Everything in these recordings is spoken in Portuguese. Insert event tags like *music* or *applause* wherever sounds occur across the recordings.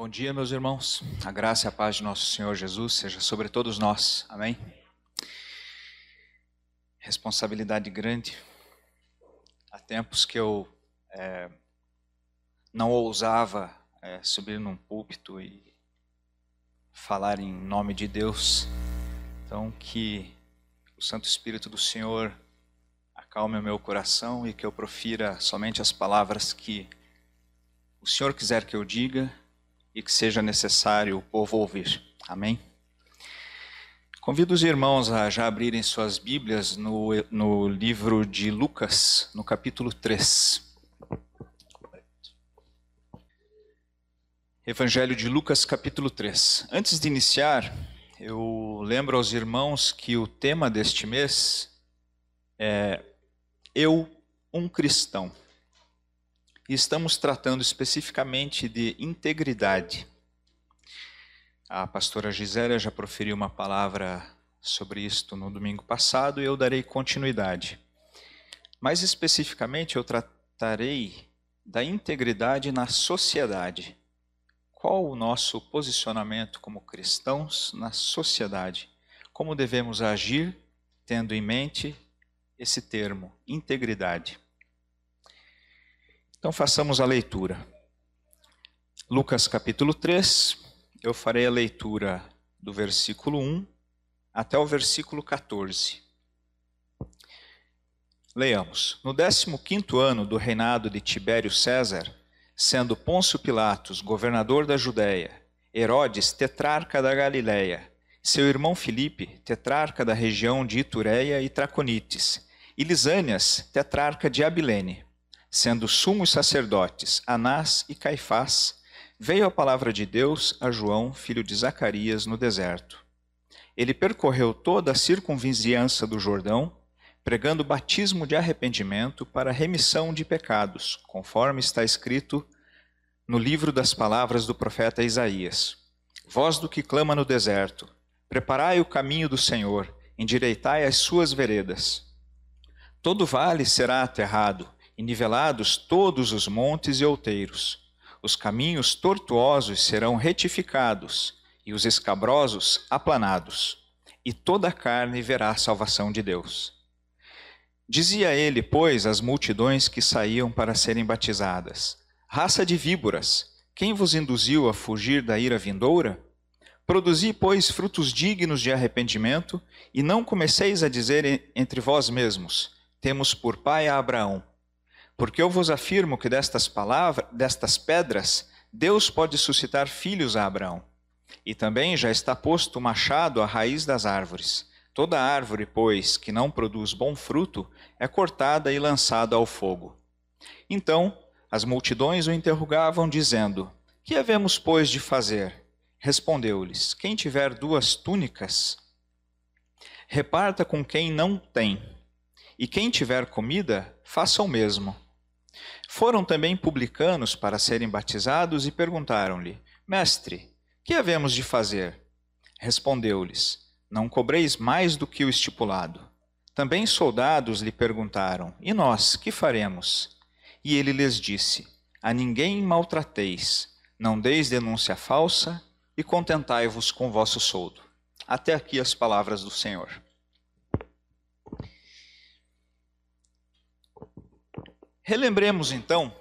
Bom dia, meus irmãos. A graça e a paz de nosso Senhor Jesus seja sobre todos nós. Amém? Responsabilidade grande. Há tempos que eu é, não ousava é, subir num púlpito e falar em nome de Deus. Então, que o Santo Espírito do Senhor acalme o meu coração e que eu profira somente as palavras que o Senhor quiser que eu diga e que seja necessário o povo ouvir. Amém? Convido os irmãos a já abrirem suas Bíblias no, no livro de Lucas, no capítulo 3. Evangelho de Lucas, capítulo 3. Antes de iniciar, eu lembro aos irmãos que o tema deste mês é Eu, um cristão e estamos tratando especificamente de integridade. A pastora Gisélia já proferiu uma palavra sobre isto no domingo passado e eu darei continuidade. Mais especificamente, eu tratarei da integridade na sociedade. Qual o nosso posicionamento como cristãos na sociedade? Como devemos agir tendo em mente esse termo, integridade? Então façamos a leitura. Lucas capítulo 3, eu farei a leitura do versículo 1 até o versículo 14. Leamos. No 15 ano do reinado de Tibério César, sendo Pôncio Pilatos governador da Judéia, Herodes tetrarca da Galiléia, seu irmão Filipe tetrarca da região de Itureia e Traconites, e Lisânias tetrarca de Abilene, sendo sumos sacerdotes Anás e Caifás, veio a palavra de Deus a João, filho de Zacarias, no deserto. Ele percorreu toda a circunvizinhança do Jordão, pregando batismo de arrependimento para remissão de pecados, conforme está escrito no livro das palavras do profeta Isaías. Voz do que clama no deserto: Preparai o caminho do Senhor, endireitai as suas veredas. Todo vale será aterrado, e nivelados todos os montes e outeiros. Os caminhos tortuosos serão retificados, e os escabrosos aplanados, e toda a carne verá a salvação de Deus. Dizia ele, pois, às multidões que saíam para serem batizadas: Raça de víboras, quem vos induziu a fugir da ira vindoura? Produzi, pois, frutos dignos de arrependimento, e não comeceis a dizer entre vós mesmos: Temos por pai a Abraão. Porque eu vos afirmo que destas palavras, destas pedras, Deus pode suscitar filhos a Abraão. E também já está posto o machado à raiz das árvores. Toda árvore, pois, que não produz bom fruto, é cortada e lançada ao fogo. Então, as multidões o interrogavam, dizendo: Que havemos, pois, de fazer? Respondeu-lhes: Quem tiver duas túnicas, reparta com quem não tem, e quem tiver comida, faça o mesmo. Foram também publicanos para serem batizados e perguntaram-lhe: Mestre, que havemos de fazer? Respondeu-lhes: Não cobreis mais do que o estipulado. Também soldados lhe perguntaram: E nós, que faremos? E ele lhes disse: A ninguém maltrateis, não deis denúncia falsa e contentai-vos com vosso soldo. Até aqui as palavras do Senhor. Relembremos então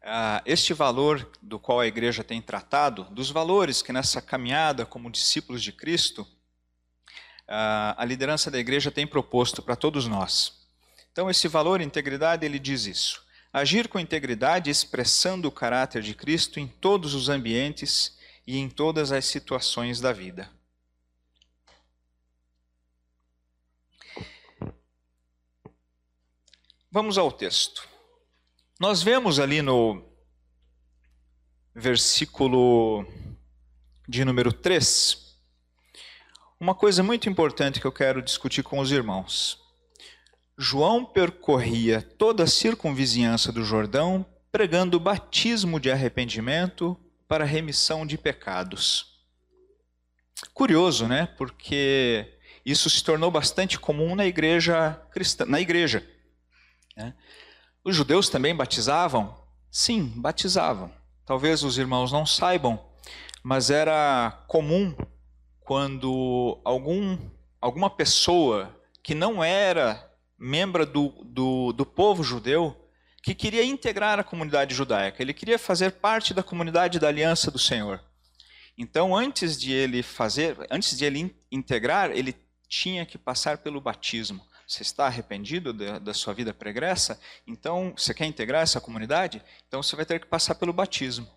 uh, este valor do qual a igreja tem tratado, dos valores que nessa caminhada como discípulos de Cristo, uh, a liderança da igreja tem proposto para todos nós. Então, esse valor, integridade, ele diz isso: agir com integridade, expressando o caráter de Cristo em todos os ambientes e em todas as situações da vida. Vamos ao texto. Nós vemos ali no versículo de número 3 uma coisa muito importante que eu quero discutir com os irmãos. João percorria toda a circunvizinhança do Jordão pregando o batismo de arrependimento para remissão de pecados. Curioso, né? Porque isso se tornou bastante comum na igreja cristã, na igreja né? Os judeus também batizavam? Sim, batizavam. talvez os irmãos não saibam, mas era comum quando algum, alguma pessoa que não era membro do, do, do povo judeu, que queria integrar a comunidade judaica, ele queria fazer parte da comunidade da aliança do Senhor. Então, antes de ele fazer, antes de ele integrar, ele tinha que passar pelo batismo. Você está arrependido da, da, sua vida pregressa? Então, você quer integrar essa comunidade? Então, você vai ter que passar pelo batismo.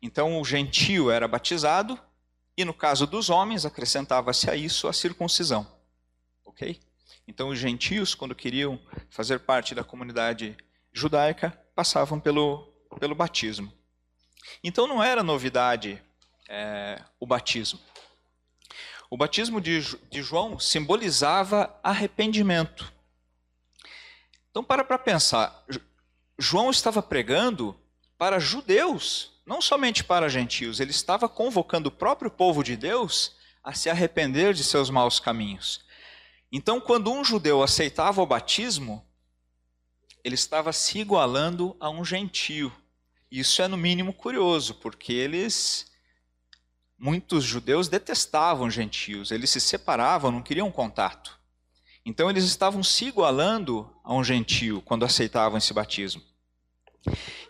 Então, o gentio era batizado e, no caso dos homens, acrescentava-se a isso a circuncisão. Ok? Então, os gentios, quando queriam fazer parte da comunidade judaica, passavam pelo, pelo batismo. Então, não era novidade é, o batismo. O batismo de, de João simbolizava arrependimento. Então, para para pensar. João estava pregando para judeus, não somente para gentios. Ele estava convocando o próprio povo de Deus a se arrepender de seus maus caminhos. Então, quando um judeu aceitava o batismo, ele estava se igualando a um gentio. Isso é, no mínimo, curioso, porque eles muitos judeus detestavam gentios, eles se separavam, não queriam contato. Então eles estavam se igualando a um gentio quando aceitavam esse batismo.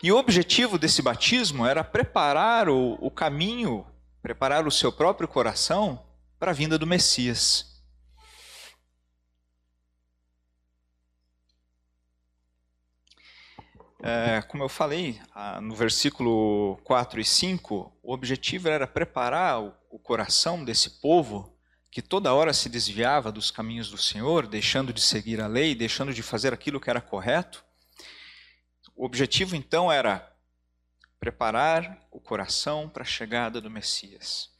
E o objetivo desse batismo era preparar o, o caminho, preparar o seu próprio coração para a vinda do Messias. É, como eu falei no versículo 4 e 5, o objetivo era preparar o, coração desse povo que toda hora se desviava dos caminhos do Senhor, deixando de seguir a lei, deixando de fazer aquilo que era correto. O objetivo então era preparar o coração para a chegada do Messias.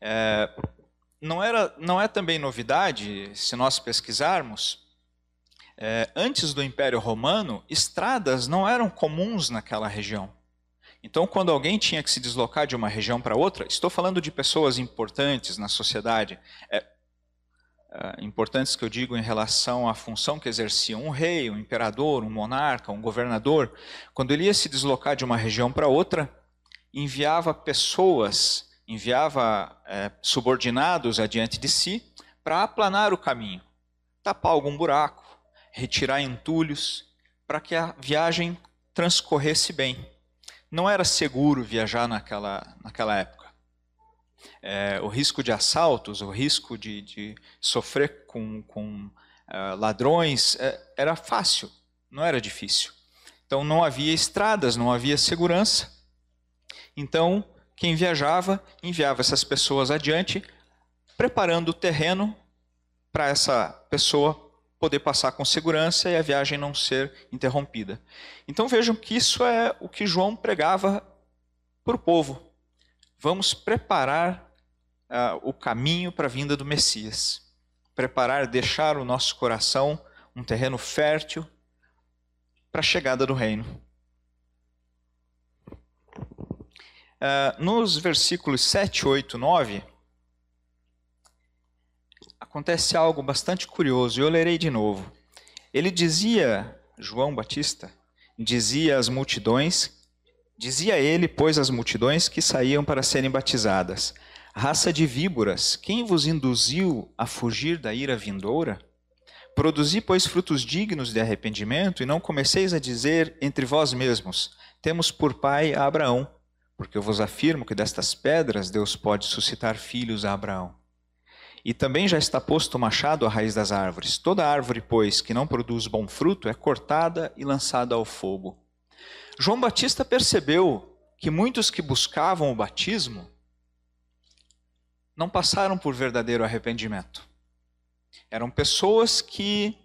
É, não, era, não é também novidade, se nós pesquisarmos, é, antes do Império Romano, estradas não eram comuns naquela região. Então, quando alguém tinha que se deslocar de uma região para outra, estou falando de pessoas importantes na sociedade, é, é, importantes que eu digo em relação à função que exercia um rei, um imperador, um monarca, um governador, quando ele ia se deslocar de uma região para outra, enviava pessoas, enviava é, subordinados adiante de si para aplanar o caminho, tapar algum buraco, retirar entulhos, para que a viagem transcorresse bem. Não era seguro viajar naquela, naquela época. É, o risco de assaltos, o risco de, de sofrer com, com uh, ladrões é, era fácil, não era difícil. Então não havia estradas, não havia segurança. Então quem viajava enviava essas pessoas adiante, preparando o terreno para essa pessoa poder passar com segurança e a viagem não ser interrompida. Então vejam que isso é o que João pregava para o povo. Vamos preparar uh, o caminho para a vinda do Messias. Preparar, deixar o nosso coração um terreno fértil para a chegada do reino. Uh, nos versículos 7, 8, 9, acontece algo bastante curioso, e eu lerei de novo. Ele dizia, João Batista, dizia às multidões, dizia ele, pois, às multidões que saíam para serem batizadas: Raça de víboras, quem vos induziu a fugir da ira vindoura? Produzi, pois, frutos dignos de arrependimento, e não comeceis a dizer entre vós mesmos: Temos por pai a Abraão, porque eu vos afirmo que destas pedras Deus pode suscitar filhos a Abraão. E também já está posto o machado à raiz das árvores. Toda árvore, pois, que não produz bom fruto é cortada e lançada ao fogo. João Batista percebeu que muitos que buscavam o batismo não passaram por verdadeiro arrependimento. Eram pessoas que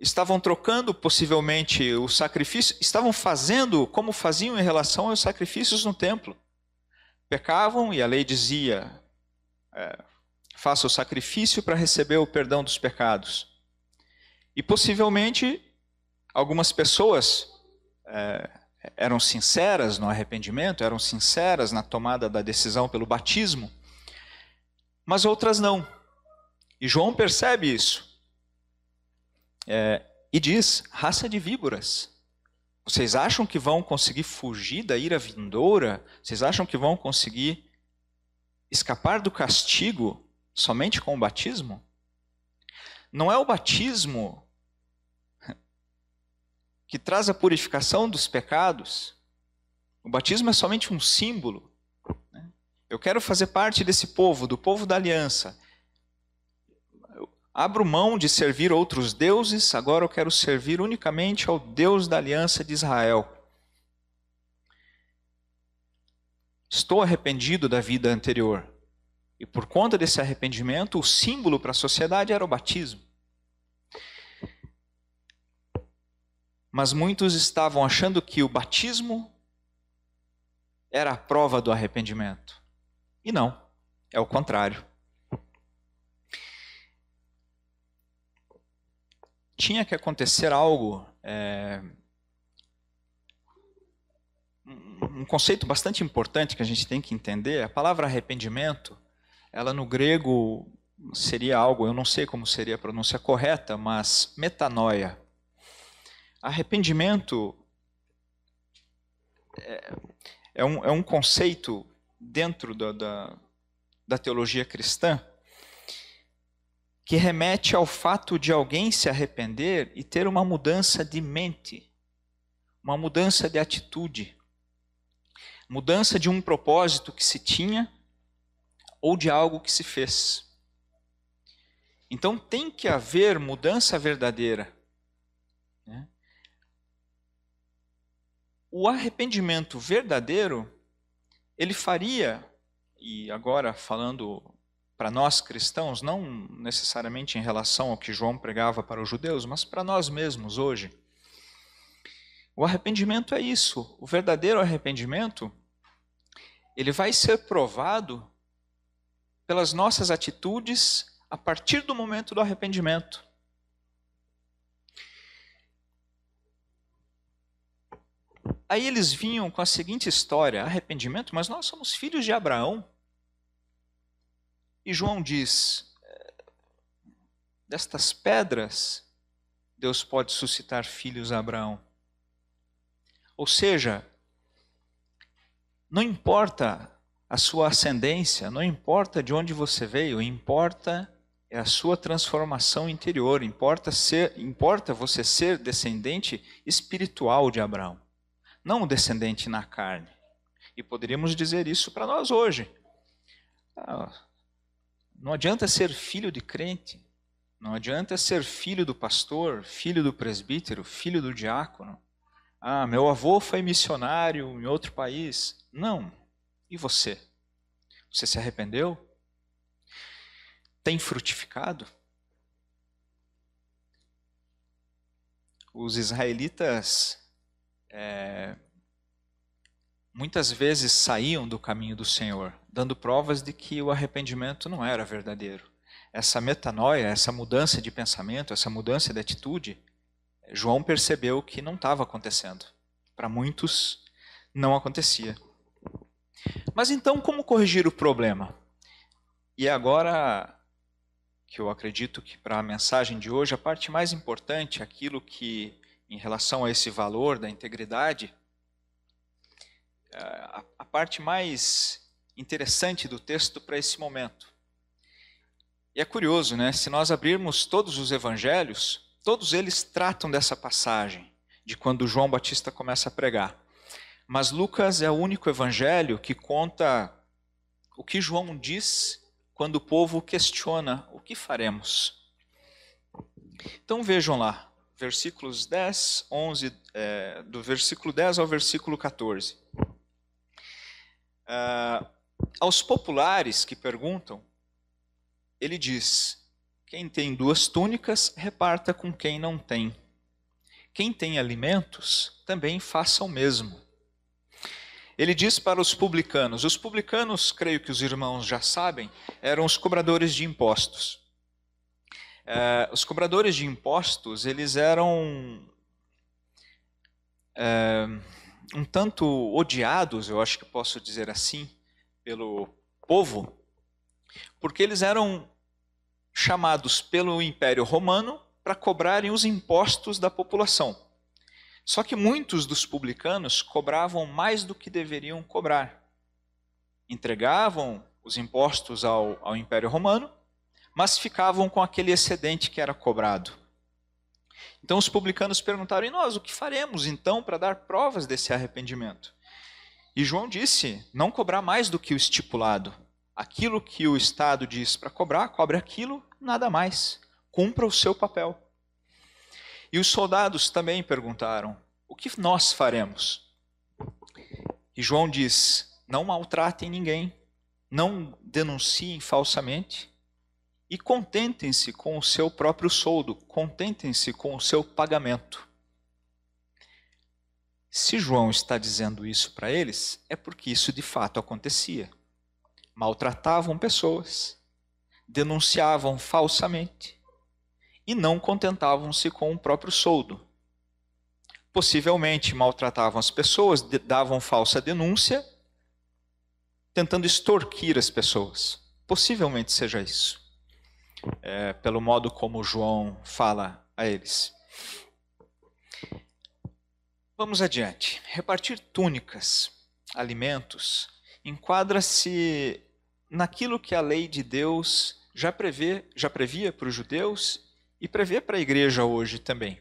estavam trocando possivelmente o sacrifício, estavam fazendo como faziam em relação aos sacrifícios no templo. Pecavam e a lei dizia: é, faça o sacrifício para receber o perdão dos pecados. E possivelmente algumas pessoas é, eram sinceras no arrependimento, eram sinceras na tomada da decisão pelo batismo, mas outras não. E João percebe isso. É, e diz: raça de víboras. Vocês acham que vão conseguir fugir da ira vindoura? Vocês acham que vão conseguir escapar do castigo somente com o batismo? Não é o batismo que traz a purificação dos pecados. O batismo é somente um símbolo. Né? Eu quero fazer parte desse povo, do povo da aliança. Eu abro mão de servir outros deuses, agora eu quero servir unicamente ao Deus da aliança de Israel. Estou arrependido da vida anterior. E por conta desse arrependimento, o símbolo para a sociedade era o batismo. Mas muitos estavam achando que o batismo era a prova do arrependimento. E não, é o contrário. Tinha que acontecer algo, é, um conceito bastante importante que a gente tem que entender. A palavra arrependimento ela no grego seria algo, eu não sei como seria a pronúncia correta, mas metanoia. Arrependimento é, é, um, é um conceito dentro da, da, da teologia cristã que remete ao fato de alguém se arrepender e ter uma mudança de mente, uma mudança de atitude, mudança de um propósito que se tinha ou de algo que se fez. Então tem que haver mudança verdadeira. Né? O arrependimento verdadeiro, ele faria, e agora falando para nós cristãos, não necessariamente em relação ao que João pregava para os judeus, mas para nós mesmos hoje. O arrependimento é isso. O verdadeiro arrependimento, ele vai ser provado pelas nossas atitudes a partir do momento do arrependimento. Aí eles vinham com a seguinte história: arrependimento, mas nós somos filhos de Abraão. E João diz: destas pedras, Deus pode suscitar filhos a Abraão. Ou seja, não importa a sua ascendência, não importa de onde você veio, importa é a sua transformação interior, importa ser, importa você ser descendente espiritual de Abraão, não descendente na carne. E poderíamos dizer isso para nós hoje. Ah, não adianta ser filho de crente, não adianta ser filho do pastor, filho do presbítero, filho do diácono. Ah, meu avô foi missionário em outro país. Não. E você? Você se arrependeu? Tem frutificado? Os israelitas é, muitas vezes saíam do caminho do Senhor, dando provas de que o arrependimento não era verdadeiro. Essa metanoia, essa mudança de pensamento, essa mudança de atitude, João percebeu que não estava acontecendo. Para muitos, não acontecia. Mas então, como corrigir o problema? E agora que eu acredito que para a mensagem de hoje, a parte mais importante, aquilo que, em relação a esse valor da integridade, a, a parte mais interessante do texto para esse momento. E é curioso, né? Se nós abrirmos todos os evangelhos, todos eles tratam dessa passagem, de quando João Batista começa a pregar. Mas Lucas é o único evangelho que conta o que João diz quando o povo questiona o que faremos. Então vejam lá, versículos 10, 11, é, do versículo 10 ao versículo 14. Ah, aos populares que perguntam, ele diz: quem tem duas túnicas, reparta com quem não tem. Quem tem alimentos, também faça o mesmo. Ele diz para os publicanos: os publicanos, creio que os irmãos já sabem, eram os cobradores de impostos. É, os cobradores de impostos, eles eram é, um tanto odiados, eu acho que posso dizer assim, pelo povo, porque eles eram chamados pelo Império Romano para cobrarem os impostos da população. Só que muitos dos publicanos cobravam mais do que deveriam cobrar. Entregavam os impostos ao, ao Império Romano, mas ficavam com aquele excedente que era cobrado. Então os publicanos perguntaram: e nós, o que faremos então para dar provas desse arrependimento? E João disse: não cobrar mais do que o estipulado. Aquilo que o Estado diz para cobrar, cobre aquilo, nada mais. Cumpra o seu papel. E os soldados também perguntaram: o que nós faremos? E João diz: não maltratem ninguém, não denunciem falsamente e contentem-se com o seu próprio soldo, contentem-se com o seu pagamento. Se João está dizendo isso para eles, é porque isso de fato acontecia. Maltratavam pessoas, denunciavam falsamente e não contentavam-se com o próprio soldo. Possivelmente maltratavam as pessoas, davam falsa denúncia tentando extorquir as pessoas. Possivelmente seja isso, é, pelo modo como João fala a eles. Vamos adiante. Repartir túnicas, alimentos, enquadra-se naquilo que a lei de Deus já, prevê, já previa para os judeus e prevê para a igreja hoje também.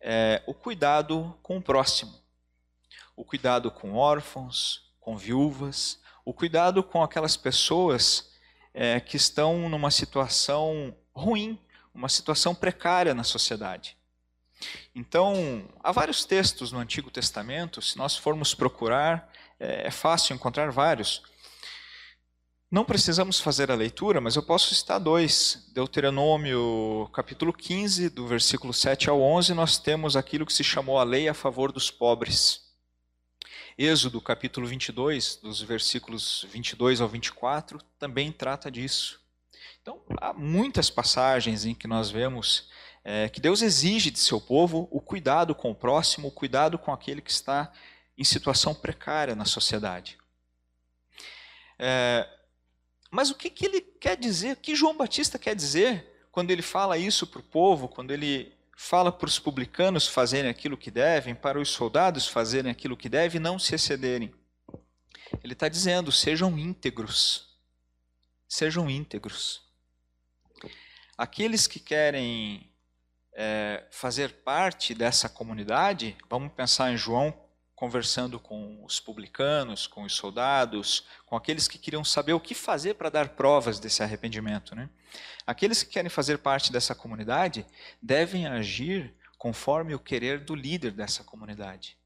É, o cuidado com o próximo, o cuidado com órfãos, com viúvas, o cuidado com aquelas pessoas é, que estão numa situação ruim, uma situação precária na sociedade. Então, há vários textos no Antigo Testamento, se nós formos procurar, é, é fácil encontrar vários. Não precisamos fazer a leitura, mas eu posso citar dois. Deuteronômio, capítulo 15, do versículo 7 ao 11, nós temos aquilo que se chamou a lei a favor dos pobres. Êxodo, capítulo 22, dos versículos 22 ao 24, também trata disso. Então, há muitas passagens em que nós vemos é, que Deus exige de seu povo o cuidado com o próximo, o cuidado com aquele que está em situação precária na sociedade. É, mas o que, que ele quer dizer? O que João Batista quer dizer quando ele fala isso para o povo, quando ele fala para os publicanos fazerem aquilo que devem, para os soldados fazerem aquilo que devem e não se excederem. Ele está dizendo: sejam íntegros. Sejam íntegros. Aqueles que querem é, fazer parte dessa comunidade, vamos pensar em João conversando com os publicanos, com os soldados, com aqueles que queriam saber o que fazer para dar provas desse arrependimento. Né? Aqueles que querem fazer parte dessa comunidade devem agir conforme o querer do líder dessa comunidade.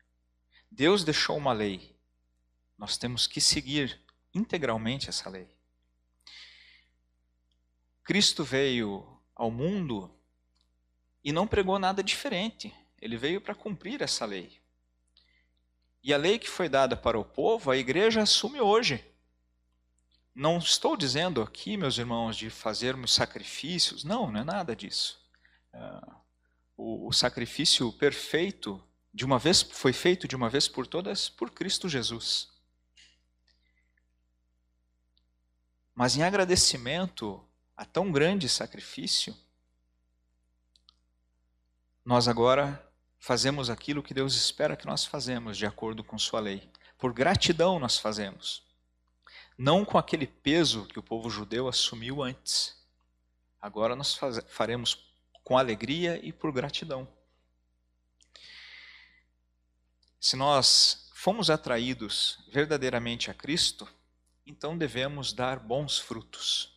Deus deixou uma lei. Nós temos que seguir integralmente essa lei. Cristo veio ao mundo e não pregou nada diferente. Ele veio para cumprir essa lei. E a lei que foi dada para o povo, a igreja assume hoje. Não estou dizendo aqui, meus irmãos, de fazermos sacrifícios. Não, não é nada disso. É, o, sacrifício perfeito de uma vez foi feito de uma vez por todas por Cristo Jesus. Mas em agradecimento a tão grande sacrifício, nós agora fazemos aquilo que Deus espera que nós fazemos de acordo com sua lei. Por gratidão nós fazemos. Não com aquele peso que o povo judeu assumiu antes. Agora nós faz, faremos com alegria e por gratidão. Se nós fomos atraídos verdadeiramente a Cristo, então devemos dar bons frutos.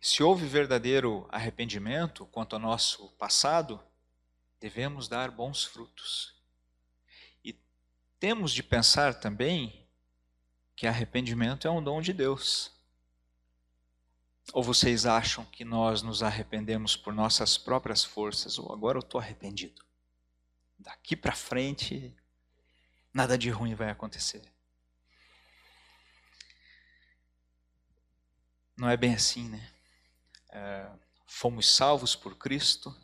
Se houve verdadeiro arrependimento quanto ao nosso passado, devemos dar bons frutos. E temos de pensar também que arrependimento é um dom de Deus. Ou vocês acham que nós nos arrependemos por nossas próprias forças? Ou agora eu estou arrependido. Daqui para frente, nada de ruim vai acontecer. Não é bem assim, né? É, fomos salvos por Cristo,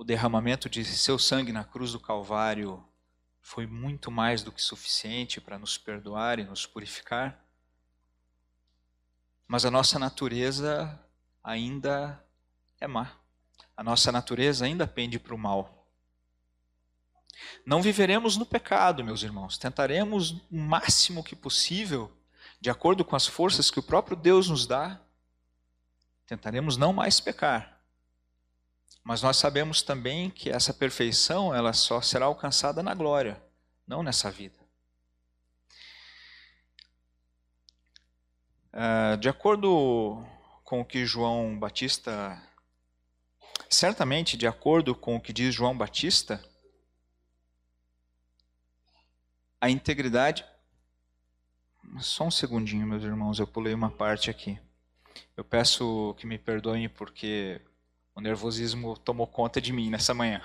o derramamento de seu sangue na cruz do Calvário foi muito mais do que suficiente para nos perdoar e nos purificar. Mas a nossa natureza ainda é má. A nossa natureza ainda pende para o mal. Não viveremos no pecado, meus irmãos. Tentaremos o máximo que possível, de acordo com as forças que o próprio Deus nos dá, tentaremos não mais pecar. Mas nós sabemos também que essa perfeição ela só será alcançada na glória, não nessa vida. Uh, de acordo com o que João Batista, certamente de acordo com o que diz João Batista, a integridade. Só um segundinho, meus irmãos, eu pulei uma parte aqui. Eu peço que me perdoem porque o nervosismo tomou conta de mim nessa manhã.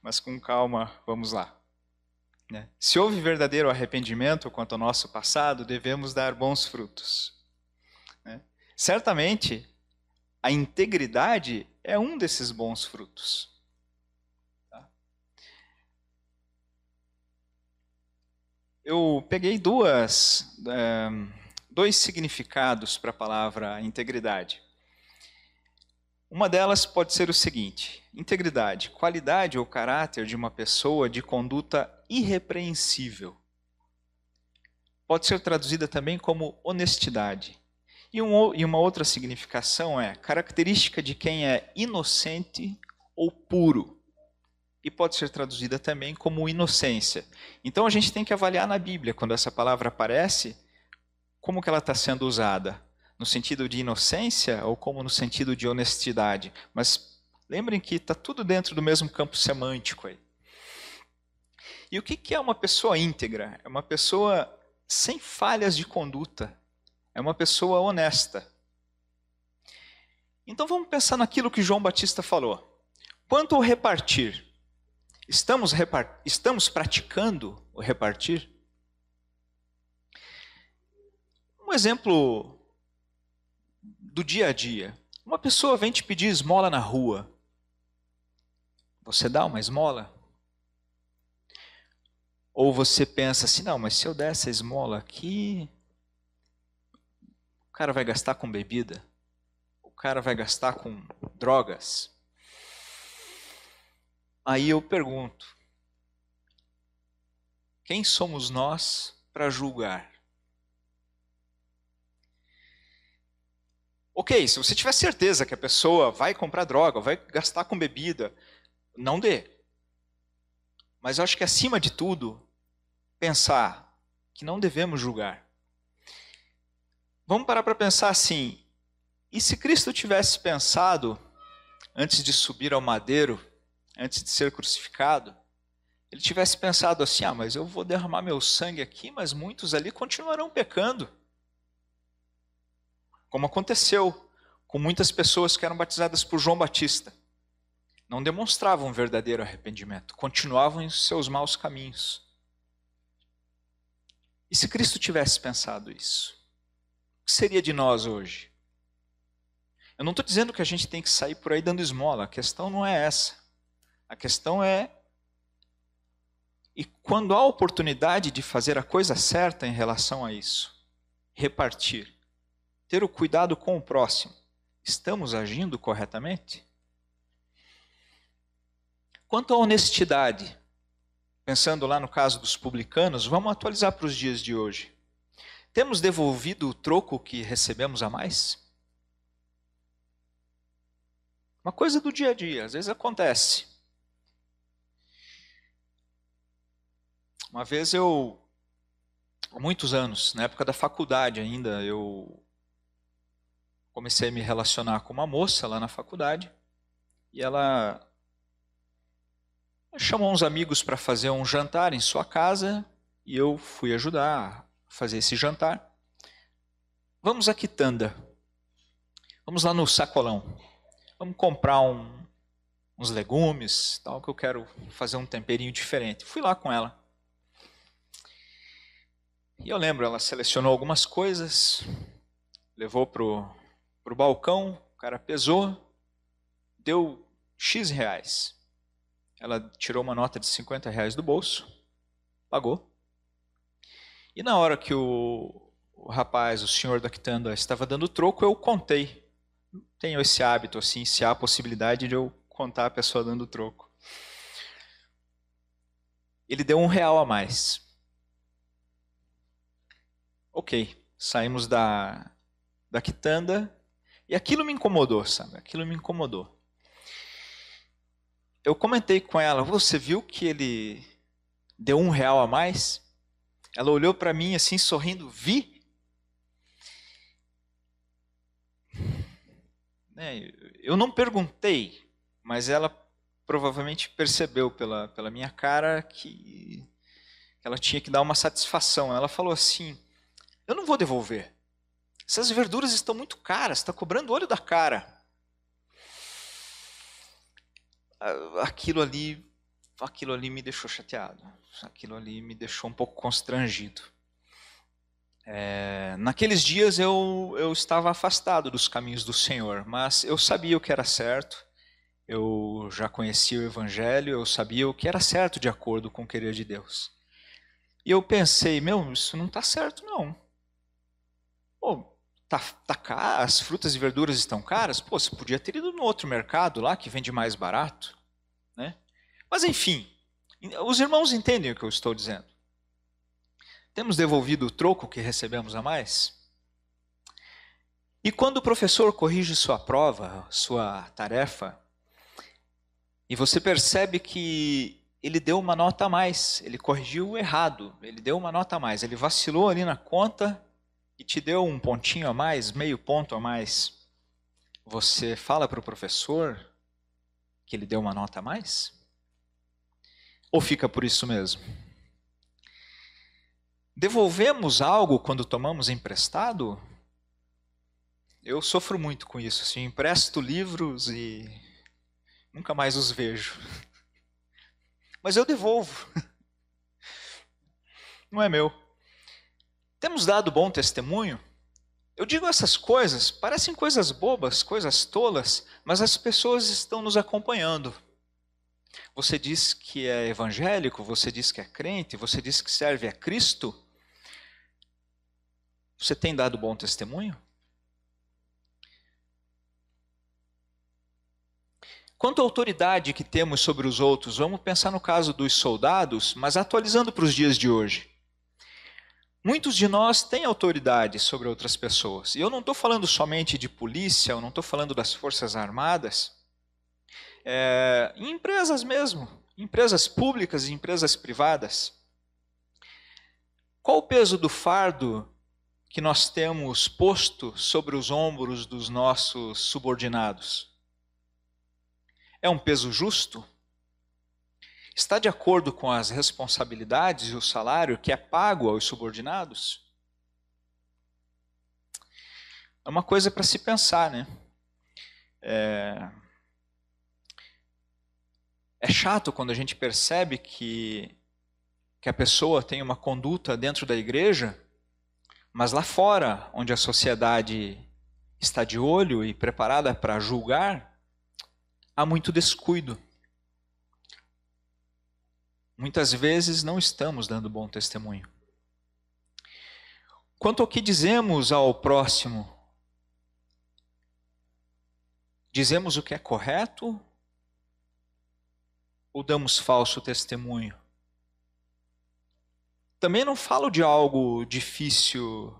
Mas com calma, vamos lá. Né? Se houve verdadeiro arrependimento quanto ao nosso passado, devemos dar bons frutos. Né? Certamente, a integridade é um desses bons frutos. Tá? Eu peguei duas, é, dois significados para a palavra integridade. Uma delas pode ser o seguinte: integridade, qualidade ou caráter de uma pessoa de conduta irrepreensível. Pode ser traduzida também como honestidade. E, um, e uma outra significação é característica de quem é inocente ou puro. E pode ser traduzida também como inocência. Então a gente tem que avaliar na Bíblia, quando essa palavra aparece, como que ela está sendo usada no sentido de inocência ou como no sentido de honestidade. Mas lembrem que está tudo dentro do mesmo campo semântico aí. E o que é uma pessoa íntegra? É uma pessoa sem falhas de conduta. É uma pessoa honesta. Então vamos pensar naquilo que João Batista falou. Quanto ao repartir, estamos, repart... estamos praticando o repartir? Um exemplo do dia a dia. Uma pessoa vem te pedir esmola na rua. Você dá uma esmola? Ou você pensa assim, não, mas se eu der essa esmola aqui, o cara vai gastar com bebida, o cara vai gastar com drogas. Aí eu pergunto: quem somos nós para julgar? Ok, se você tiver certeza que a pessoa vai comprar droga, vai gastar com bebida, não dê. Mas eu acho que acima de tudo, pensar que não devemos julgar. Vamos parar para pensar assim: e se Cristo tivesse pensado, antes de subir ao madeiro, antes de ser crucificado, ele tivesse pensado assim: ah, mas eu vou derramar meu sangue aqui, mas muitos ali continuarão pecando como aconteceu com muitas pessoas que eram batizadas por João Batista. Não demonstravam verdadeiro arrependimento, continuavam em seus maus caminhos. E se Cristo tivesse pensado isso? O que seria de nós hoje? Eu não estou dizendo que a gente tem que sair por aí dando esmola, a questão não é essa. A questão é. E quando há oportunidade de fazer a coisa certa em relação a isso, repartir ter o cuidado com o próximo. Estamos agindo corretamente? Quanto à honestidade, pensando lá no caso dos publicanos, vamos atualizar para os dias de hoje. Temos devolvido o troco que recebemos a mais? Uma coisa do dia a dia, às vezes acontece. Uma vez eu, há muitos anos, na época da faculdade ainda, eu comecei a me relacionar com uma moça lá na faculdade e ela chamou uns amigos para fazer um jantar em sua casa e eu fui ajudar a fazer esse jantar. Vamos a Quitanda. Vamos lá no sacolão. Vamos comprar um, uns legumes, tal, que eu quero fazer um temperinho diferente. Fui lá com ela. E eu lembro, ela selecionou algumas coisas, levou pro para o balcão, o cara pesou, deu X reais. Ela tirou uma nota de 50 reais do bolso, pagou. E na hora que o, o rapaz, o senhor da quitanda, estava dando troco, eu contei tenho esse hábito, assim, se há a possibilidade de eu contar a pessoa dando troco. Ele deu um real a mais. Ok, saímos da, da quitanda e aquilo me incomodou, sabe? Aquilo me incomodou. Eu comentei com ela, você viu que ele deu um real a mais? Ela olhou para mim assim, sorrindo, vi. Né, eu não perguntei, mas ela provavelmente percebeu pela, pela minha cara que ela tinha que dar uma satisfação. Ela falou assim: Eu não vou devolver. Essas verduras estão muito caras, está cobrando olho da cara. Aquilo ali, aquilo ali me deixou chateado. Aquilo ali me deixou um pouco constrangido. É, naqueles dias eu, eu estava afastado dos caminhos do Senhor, mas eu sabia o que era certo, eu já conhecia o Evangelho, eu sabia o que era certo de acordo com o querer de Deus. E eu pensei, meu, isso não está certo não. Tá, tá caro, as frutas e verduras estão caras, pô, você podia ter ido no outro mercado lá que vende mais barato, né? Mas enfim, os irmãos entendem o que eu estou dizendo. Temos devolvido o troco que recebemos a mais? E quando o professor corrige sua prova, sua tarefa, e você percebe que ele deu uma nota a mais, ele corrigiu errado, ele deu uma nota a mais, ele vacilou ali na conta e te deu um pontinho a mais, meio ponto a mais. Você fala para o professor que ele deu uma nota a mais? Ou fica por isso mesmo? Devolvemos algo quando tomamos emprestado? Eu sofro muito com isso. Assim, empresto livros e nunca mais os vejo. *laughs* Mas eu devolvo. *laughs* Não é meu. Temos dado bom testemunho? Eu digo essas coisas, parecem coisas bobas, coisas tolas, mas as pessoas estão nos acompanhando. Você diz que é evangélico, você diz que é crente, você diz que serve a Cristo. Você tem dado bom testemunho? Quanto à autoridade que temos sobre os outros, vamos pensar no caso dos soldados, mas atualizando para os dias de hoje. Muitos de nós têm autoridade sobre outras pessoas. E eu não estou falando somente de polícia, eu não estou falando das Forças Armadas é, em empresas mesmo, empresas públicas e empresas privadas. Qual o peso do fardo que nós temos posto sobre os ombros dos nossos subordinados? É um peso justo? Está de acordo com as responsabilidades e o salário que é pago aos subordinados? É uma coisa para se pensar, né? É, é chato quando a gente percebe que, que a pessoa tem uma conduta dentro da igreja, mas lá fora, onde a sociedade está de olho e preparada para julgar, há muito descuido. Muitas vezes não estamos dando bom testemunho. Quanto ao que dizemos ao próximo, dizemos o que é correto ou damos falso testemunho? Também não falo de algo difícil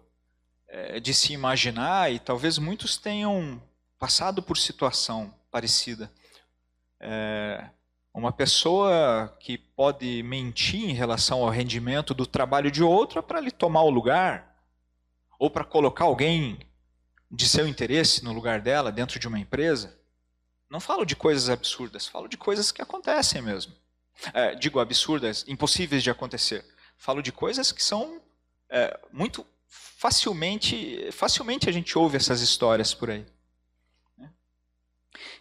é, de se imaginar e talvez muitos tenham passado por situação parecida. É, uma pessoa que pode mentir em relação ao rendimento do trabalho de outra para lhe tomar o lugar, ou para colocar alguém de seu interesse no lugar dela dentro de uma empresa. Não falo de coisas absurdas, falo de coisas que acontecem mesmo. É, digo absurdas, impossíveis de acontecer. Falo de coisas que são é, muito facilmente, facilmente a gente ouve essas histórias por aí.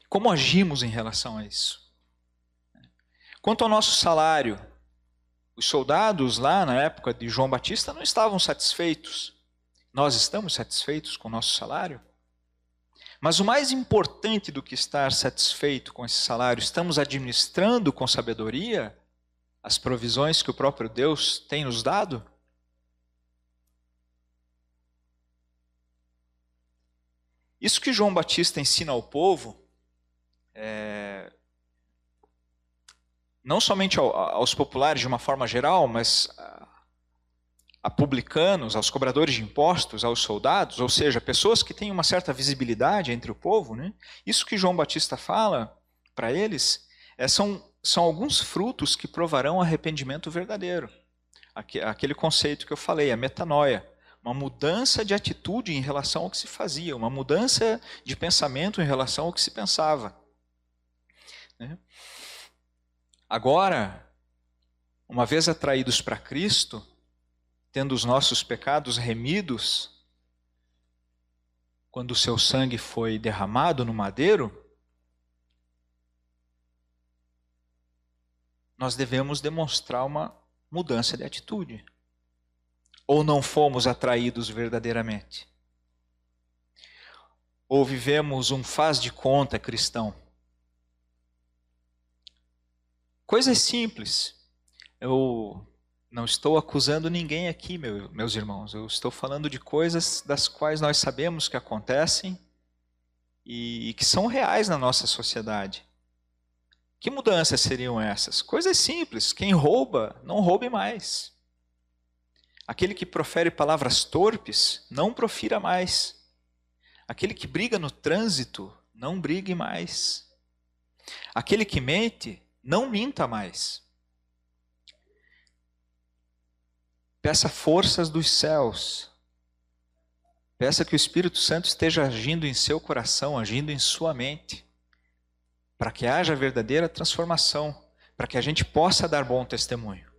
Como agimos em relação a isso? Quanto ao nosso salário, os soldados lá na época de João Batista não estavam satisfeitos. Nós estamos satisfeitos com o nosso salário? Mas o mais importante do que estar satisfeito com esse salário, estamos administrando com sabedoria as provisões que o próprio Deus tem nos dado? Isso que João Batista ensina ao povo, é, não somente ao, aos populares de uma forma geral, mas a, publicanos, aos cobradores de impostos, aos soldados, ou seja, pessoas que têm uma certa visibilidade entre o povo, né? isso que João Batista fala para eles é, são, são alguns frutos que provarão arrependimento verdadeiro. Aquele conceito que eu falei, a metanoia uma mudança de atitude em relação ao que se fazia, uma mudança de pensamento em relação ao que se pensava. Né? Agora, uma vez atraídos para Cristo, tendo os nossos pecados remidos, quando o seu sangue foi derramado no madeiro, nós devemos demonstrar uma mudança de atitude ou não fomos atraídos verdadeiramente? Ou vivemos um faz de conta cristão? Coisas simples. Eu não estou acusando ninguém aqui, meu, meus irmãos. Eu estou falando de coisas das quais nós sabemos que acontecem e, e que são reais na nossa sociedade. Que mudanças seriam essas? Coisas simples. Quem rouba, não roube mais. Aquele que profere palavras torpes, não profira mais. Aquele que briga no trânsito, não brigue mais. Aquele que mente, não minta mais. Peça forças dos céus. Peça que o Espírito Santo esteja agindo em seu coração, agindo em sua mente, para que haja verdadeira transformação, para que a gente possa dar bom testemunho.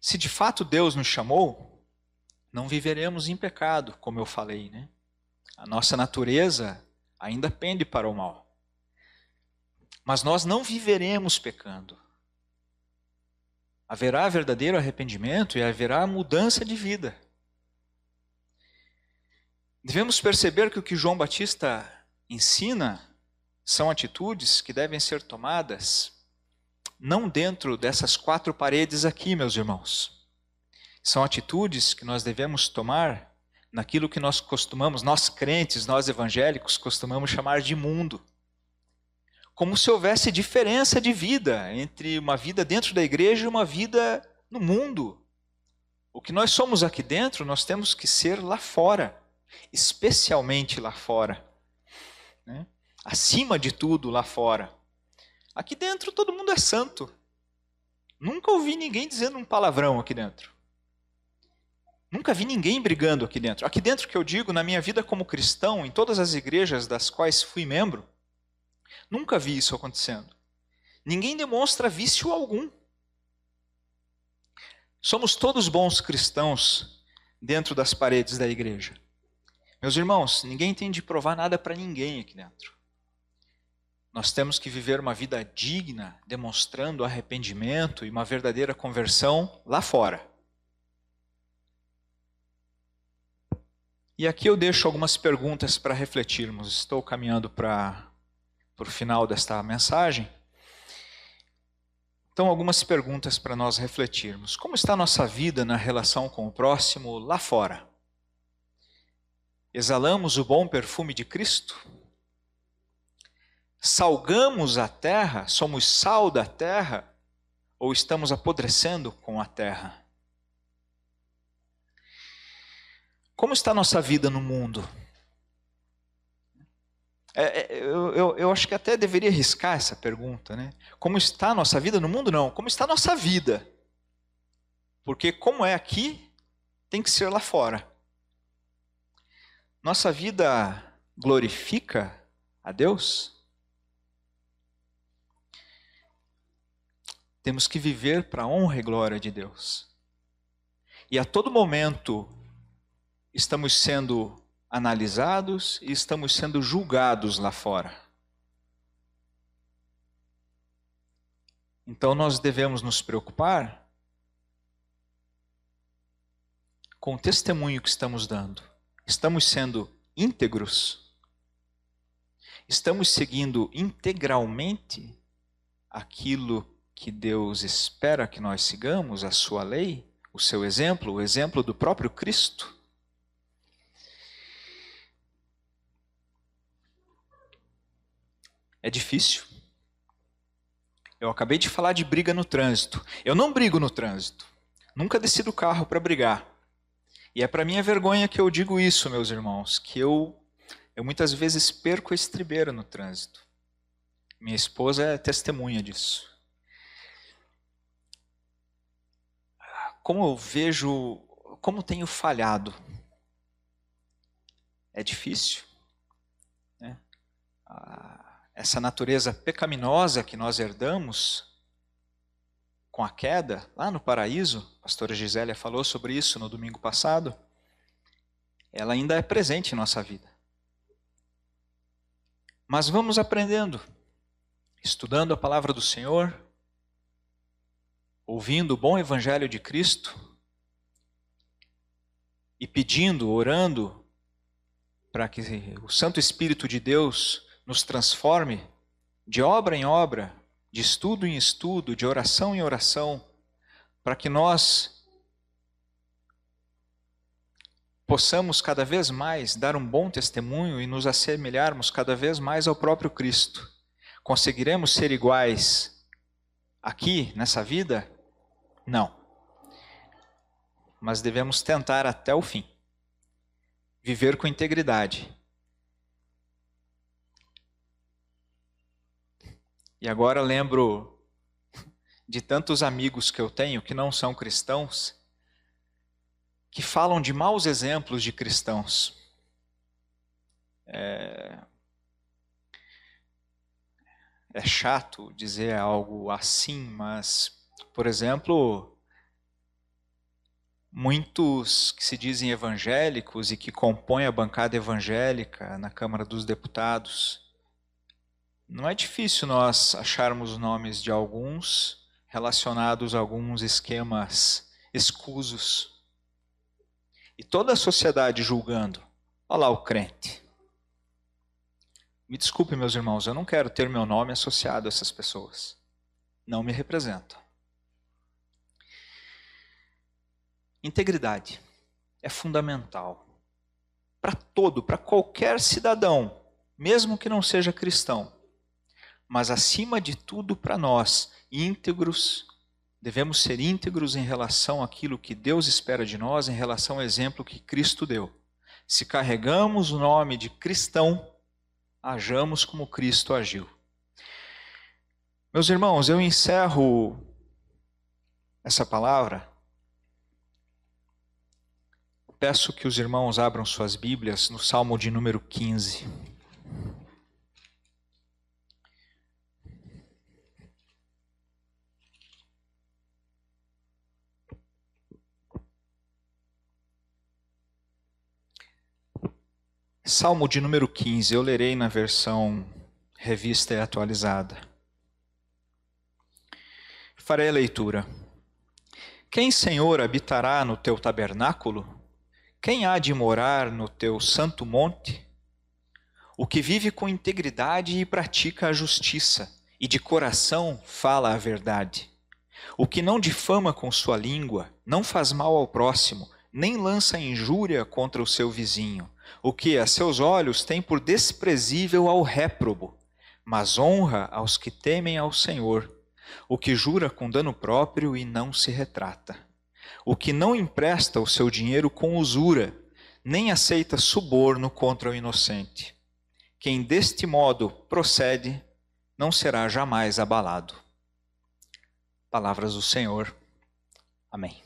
Se de fato Deus nos chamou, não viveremos em pecado, como eu falei, né? A nossa natureza ainda pende para o mal. Mas nós não viveremos pecando. Haverá verdadeiro arrependimento e haverá mudança de vida. Devemos perceber que o que João Batista ensina são atitudes que devem ser tomadas não dentro dessas quatro paredes aqui, meus irmãos. São atitudes que nós devemos tomar naquilo que nós costumamos, nós crentes, nós evangélicos, costumamos chamar de mundo. Como se houvesse diferença de vida entre uma vida dentro da igreja e uma vida no mundo. O que nós somos aqui dentro, nós temos que ser lá fora, especialmente lá fora. Né? Acima de tudo, lá fora. Aqui dentro todo mundo é santo. Nunca ouvi ninguém dizendo um palavrão aqui dentro. Nunca vi ninguém brigando aqui dentro. Aqui dentro que eu digo, na minha vida como cristão, em todas as igrejas das quais fui membro, nunca vi isso acontecendo. Ninguém demonstra vício algum. Somos todos bons cristãos dentro das paredes da igreja. Meus irmãos, ninguém tem de provar nada para ninguém aqui dentro. Nós temos que viver uma vida digna, demonstrando arrependimento e uma verdadeira conversão lá fora. E aqui eu deixo algumas perguntas para refletirmos. Estou caminhando para, para o final desta mensagem. Então, algumas perguntas para nós refletirmos. Como está a nossa vida na relação com o próximo lá fora? Exalamos o bom perfume de Cristo? salgamos a terra, somos sal da terra, ou estamos apodrecendo com a terra? Como está a nossa vida no mundo? É, é, eu, eu, eu, acho que até deveria riscar essa pergunta, né? Como está a nossa vida no mundo? Não. Como está a nossa vida? Porque como é aqui, tem que ser lá fora. Nossa vida glorifica a Deus? Temos que viver para a honra e glória de Deus. E a todo momento estamos sendo analisados e estamos sendo julgados lá fora. Então nós devemos nos preocupar com o testemunho que estamos dando. Estamos sendo íntegros? Estamos seguindo integralmente aquilo que Deus espera que nós sigamos, a sua lei, o seu exemplo, o exemplo do próprio Cristo. É difícil. Eu acabei de falar de briga no trânsito. Eu não brigo no trânsito. Nunca desci do carro para brigar. E é para minha vergonha que eu digo isso, meus irmãos, que eu, eu muitas vezes perco a estribeira no trânsito. Minha esposa é testemunha disso. Como eu vejo, como tenho falhado. É difícil. Essa natureza pecaminosa que nós herdamos com a queda, lá no paraíso, a pastora Gisélia falou sobre isso no domingo passado, ela ainda é presente em nossa vida. Mas vamos aprendendo estudando a palavra do Senhor, ouvindo o bom evangelho de Cristo e pedindo, orando para que o Santo Espírito de Deus nos transforme de obra em obra, de estudo em estudo, de oração em oração, para que nós possamos cada vez mais dar um bom testemunho e nos assemelharmos cada vez mais ao próprio Cristo. Conseguiremos ser iguais aqui, nessa vida? Não. Mas devemos tentar até o fim. Viver com integridade. E agora lembro de tantos amigos que eu tenho que não são cristãos, que falam de maus exemplos de cristãos. É, é chato dizer algo assim, mas, por exemplo, muitos que se dizem evangélicos e que compõem a bancada evangélica na Câmara dos Deputados, não é difícil nós acharmos os nomes de alguns relacionados a alguns esquemas escusos. E toda a sociedade julgando. Olha lá o crente. Me desculpe, meus irmãos, eu não quero ter meu nome associado a essas pessoas. Não me representam. Integridade é fundamental para todo, para qualquer cidadão, mesmo que não seja cristão. Mas acima de tudo, para nós, íntegros, devemos ser íntegros em relação àquilo que Deus espera de nós, em relação ao exemplo que Cristo deu. Se carregamos o nome de cristão, hajamos como Cristo agiu. Meus irmãos, eu encerro essa palavra. Peço que os irmãos abram suas Bíblias no Salmo de número 15. Salmo de número 15, eu lerei na versão revista e atualizada. Farei a leitura. Quem, Senhor, habitará no teu tabernáculo? Quem há de morar no teu santo monte? O que vive com integridade e pratica a justiça, e de coração fala a verdade. O que não difama com sua língua, não faz mal ao próximo, nem lança injúria contra o seu vizinho o que a seus olhos tem por desprezível ao réprobo, mas honra aos que temem ao Senhor, o que jura com dano próprio e não se retrata, o que não empresta o seu dinheiro com usura, nem aceita suborno contra o inocente. Quem deste modo procede, não será jamais abalado. Palavras do Senhor. Amém.